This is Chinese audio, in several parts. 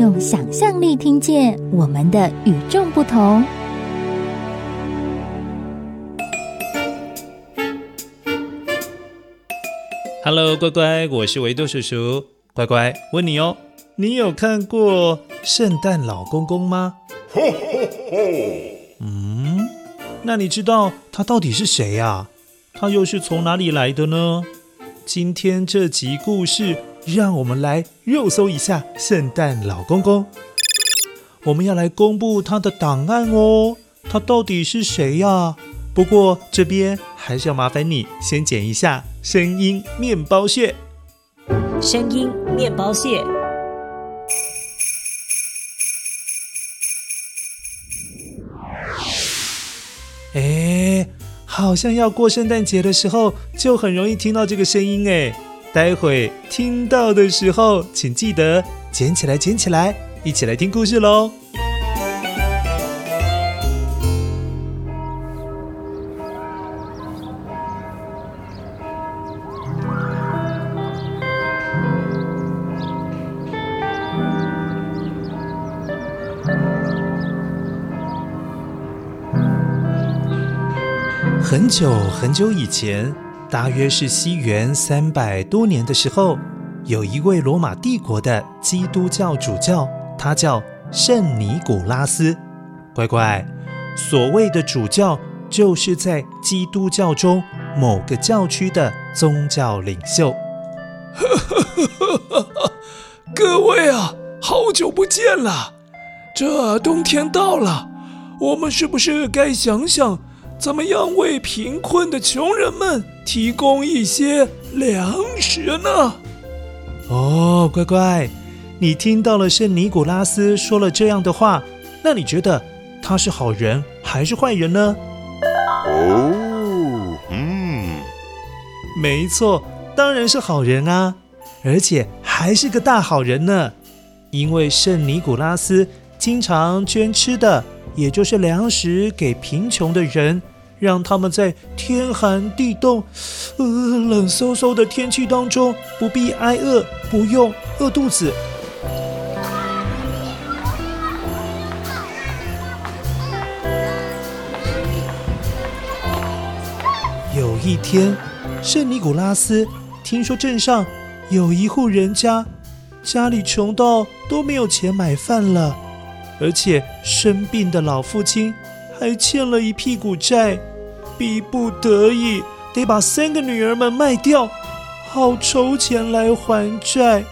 用想象力听见我们的与众不同。Hello，乖乖，我是维多叔叔。乖乖，问你哦，你有看过圣诞老公公吗？嗯。那你知道他到底是谁呀？他又是从哪里来的呢？今天这集故事，让我们来肉搜一下圣诞老公公。我们要来公布他的档案哦。他到底是谁呀？不过这边还是要麻烦你先剪一下声音面包屑。声音面包屑。哎，好像要过圣诞节的时候，就很容易听到这个声音哎。待会听到的时候，请记得捡起来，捡起来，一起来听故事喽。很久很久以前，大约是西元三百多年的时候，有一位罗马帝国的基督教主教，他叫圣尼古拉斯。乖乖，所谓的主教，就是在基督教中某个教区的宗教领袖。各位啊，好久不见了！这冬天到了，我们是不是该想想？怎么样为贫困的穷人们提供一些粮食呢？哦，乖乖，你听到了圣尼古拉斯说了这样的话，那你觉得他是好人还是坏人呢？哦，嗯，没错，当然是好人啊，而且还是个大好人呢，因为圣尼古拉斯经常捐吃的，也就是粮食给贫穷的人。让他们在天寒地冻、呃冷飕飕的天气当中不必挨饿，不用饿肚子。有一天，圣尼古拉斯听说镇上有一户人家，家里穷到都没有钱买饭了，而且生病的老父亲还欠了一屁股债。逼不得已，得把三个女儿们卖掉，好筹钱来还债。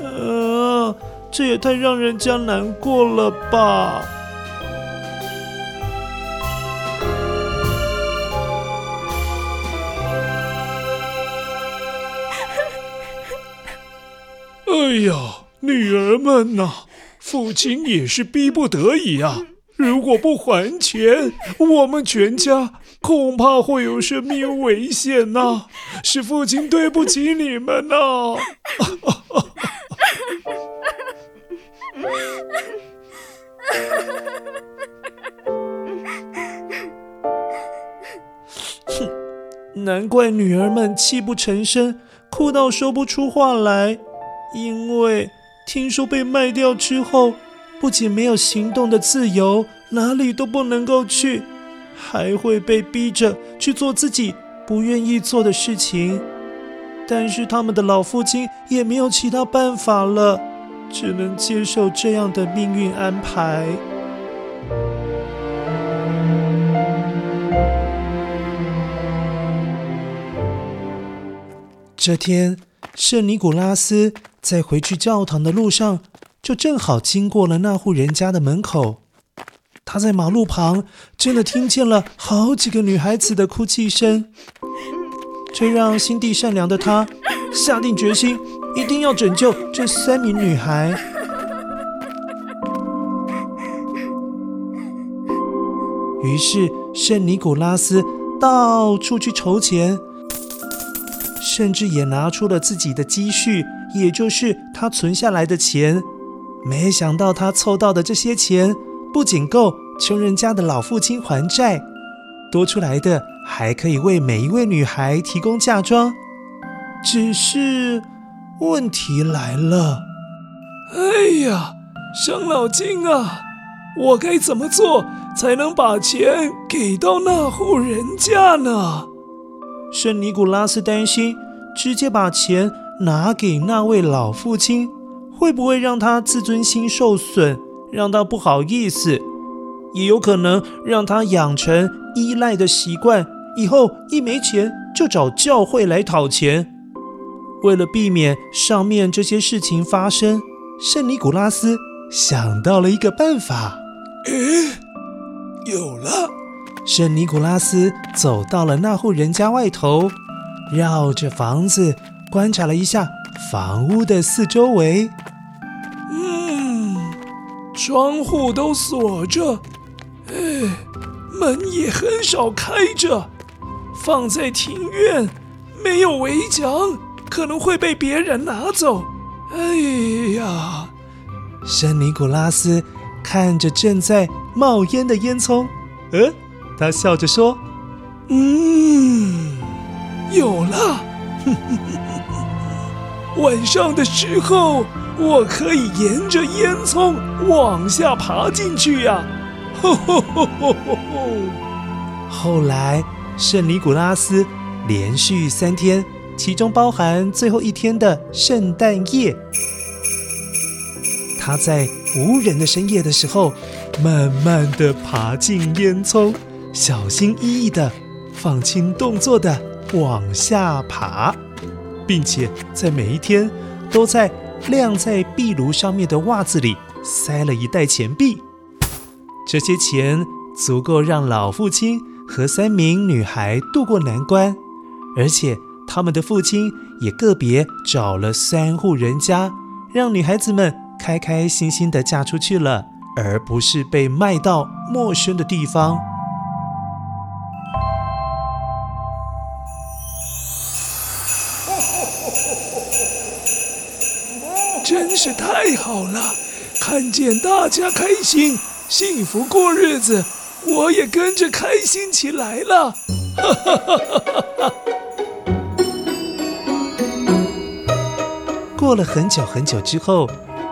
呃，这也太让人家难过了吧！哎呀，女儿们呐，父亲也是逼不得已啊。如果不还钱，我们全家恐怕会有生命危险呐、是父亲对不起你们呐、啊！哼，难怪女儿们泣不成声，哭到说不出话来，因为听说被卖掉之后。不仅没有行动的自由，哪里都不能够去，还会被逼着去做自己不愿意做的事情。但是他们的老父亲也没有其他办法了，只能接受这样的命运安排。这天，圣尼古拉斯在回去教堂的路上。就正好经过了那户人家的门口，他在马路旁真的听见了好几个女孩子的哭泣声，这让心地善良的他下定决心，一定要拯救这三名女孩。于是圣尼古拉斯到处去筹钱，甚至也拿出了自己的积蓄，也就是他存下来的钱。没想到他凑到的这些钱不仅够穷人家的老父亲还债，多出来的还可以为每一位女孩提供嫁妆。只是问题来了，哎呀，伤脑筋啊！我该怎么做才能把钱给到那户人家呢？圣尼古拉斯担心，直接把钱拿给那位老父亲，会不会让他自尊心受损，让他不好意思，也有可能让他养成依赖的习惯，以后一没钱就找教会来讨钱。为了避免上面这些事情发生，圣尼古拉斯想到了一个办法。诶，有了！圣尼古拉斯走到了那户人家外头，绕着房子观察了一下房屋的四周围。嗯，窗户都锁着，哎，门也很少开着。放在庭院，没有围墙，可能会被别人拿走。哎呀，圣尼古拉斯。看着正在冒烟的烟囱，嗯，他笑着说：“嗯，有了！晚上的时候，我可以沿着烟囱往下爬进去呀！”吼吼吼吼吼吼后来，圣尼古拉斯连续三天，其中包含最后一天的圣诞夜。他在无人的深夜的时候，慢慢地爬进烟囱，小心翼翼地放轻动作地往下爬，并且在每一天都在晾在壁炉上面的袜子里塞了一袋钱币。这些钱足够让老父亲和三名女孩渡过难关，而且他们的父亲也个别找了三户人家，让女孩子们。开开心心的嫁出去了，而不是被卖到陌生的地方。真是太好了，看见大家开心、幸福过日子，我也跟着开心起来了。哈哈哈哈哈！过了很久很久之后。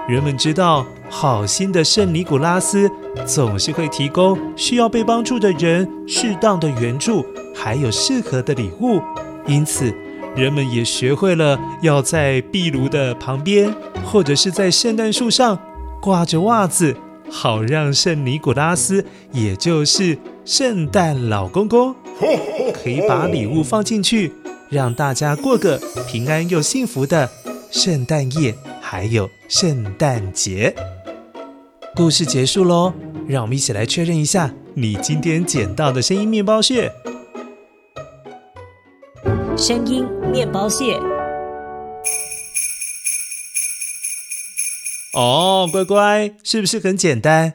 人们知道，好心的圣尼古拉斯总是会提供需要被帮助的人适当的援助，还有适合的礼物。因此，人们也学会了要在壁炉的旁边，或者是在圣诞树上挂着袜子，好让圣尼古拉斯，也就是圣诞老公公，可以把礼物放进去，让大家过个平安又幸福的圣诞夜。还有圣诞节，故事结束喽。让我们一起来确认一下你今天捡到的声音面包屑。声音面包屑。哦，乖乖，是不是很简单？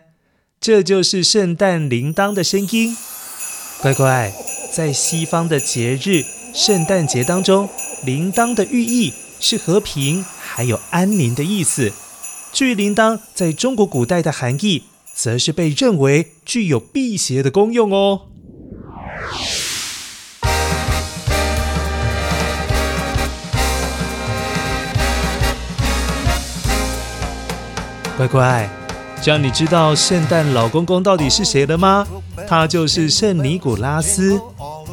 这就是圣诞铃铛的声音。乖乖，在西方的节日圣诞节当中，铃铛的寓意是和平。还有安宁的意思。至于铃铛在中国古代的含义，则是被认为具有辟邪的功用哦。乖乖，这样你知道圣诞老公公到底是谁了吗？他就是圣尼古拉斯，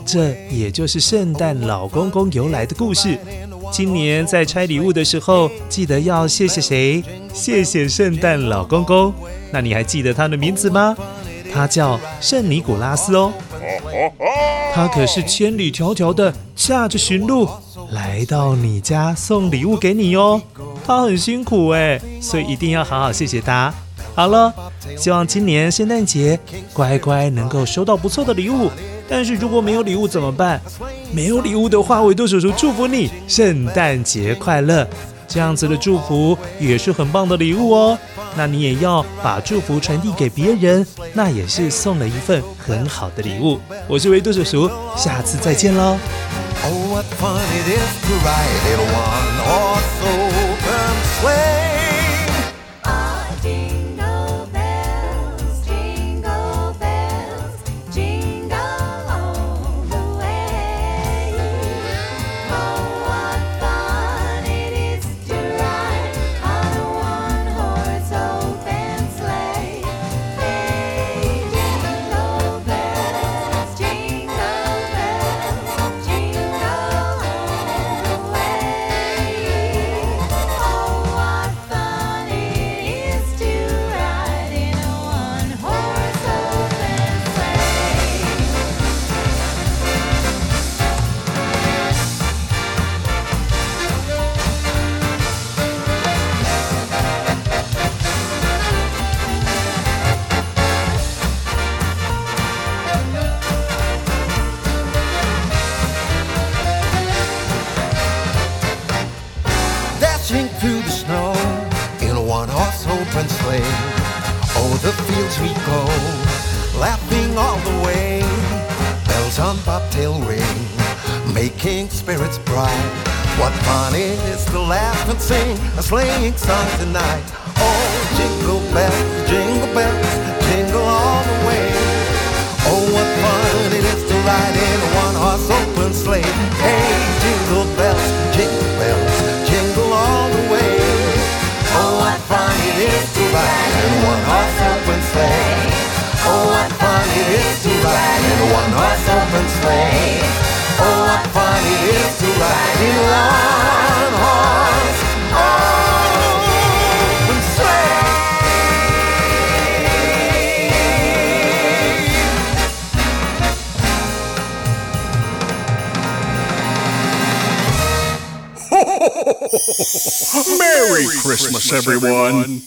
这也就是圣诞老公公由来的故事。今年在拆礼物的时候，记得要谢谢谁？谢谢圣诞老公公。那你还记得他的名字吗？他叫圣尼古拉斯哦。他可是千里迢迢的驾着驯鹿来到你家送礼物给你哦。他很辛苦哎，所以一定要好好谢谢他。好了希望今年圣诞节乖乖能够收到不错的礼物但是如果没有礼物怎么办？没有礼物的话维度叔叔祝福你圣诞节快乐。这样子的祝福也是很棒的礼物哦。那你也要把祝福传递给别人那也是送了一份很好的礼物。我是维度叔叔下次再见喽 through the snow in a one-horse open sleigh. Oh, the fields we go, laughing all the way. Bells on bobtail ring, making spirits bright. What fun it is to laugh and sing a sleighing song tonight. Oh, jingle bells, jingle bells. train. Oh, what fun it is to ride in longhorns open sleigh. Merry Christmas, everyone.